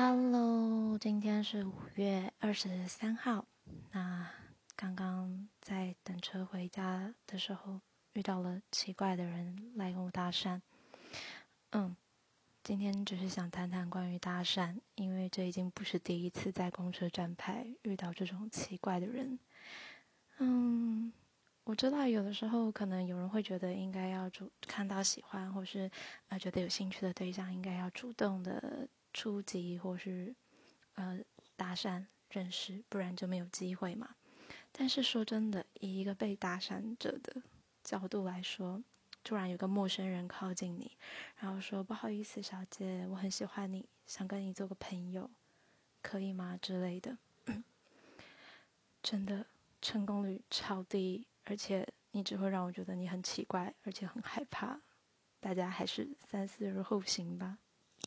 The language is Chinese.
Hello，今天是五月二十三号。那刚刚在等车回家的时候，遇到了奇怪的人来跟我搭讪。嗯，今天只是想谈谈关于搭讪，因为这已经不是第一次在公车站牌遇到这种奇怪的人。嗯，我知道有的时候可能有人会觉得应该要主看到喜欢或是呃觉得有兴趣的对象，应该要主动的。初级或是呃搭讪认识，不然就没有机会嘛。但是说真的，以一个被搭讪者的角度来说，突然有个陌生人靠近你，然后说不好意思，小姐，我很喜欢你，想跟你做个朋友，可以吗？之类的，真的成功率超低，而且你只会让我觉得你很奇怪，而且很害怕。大家还是三思而后行吧。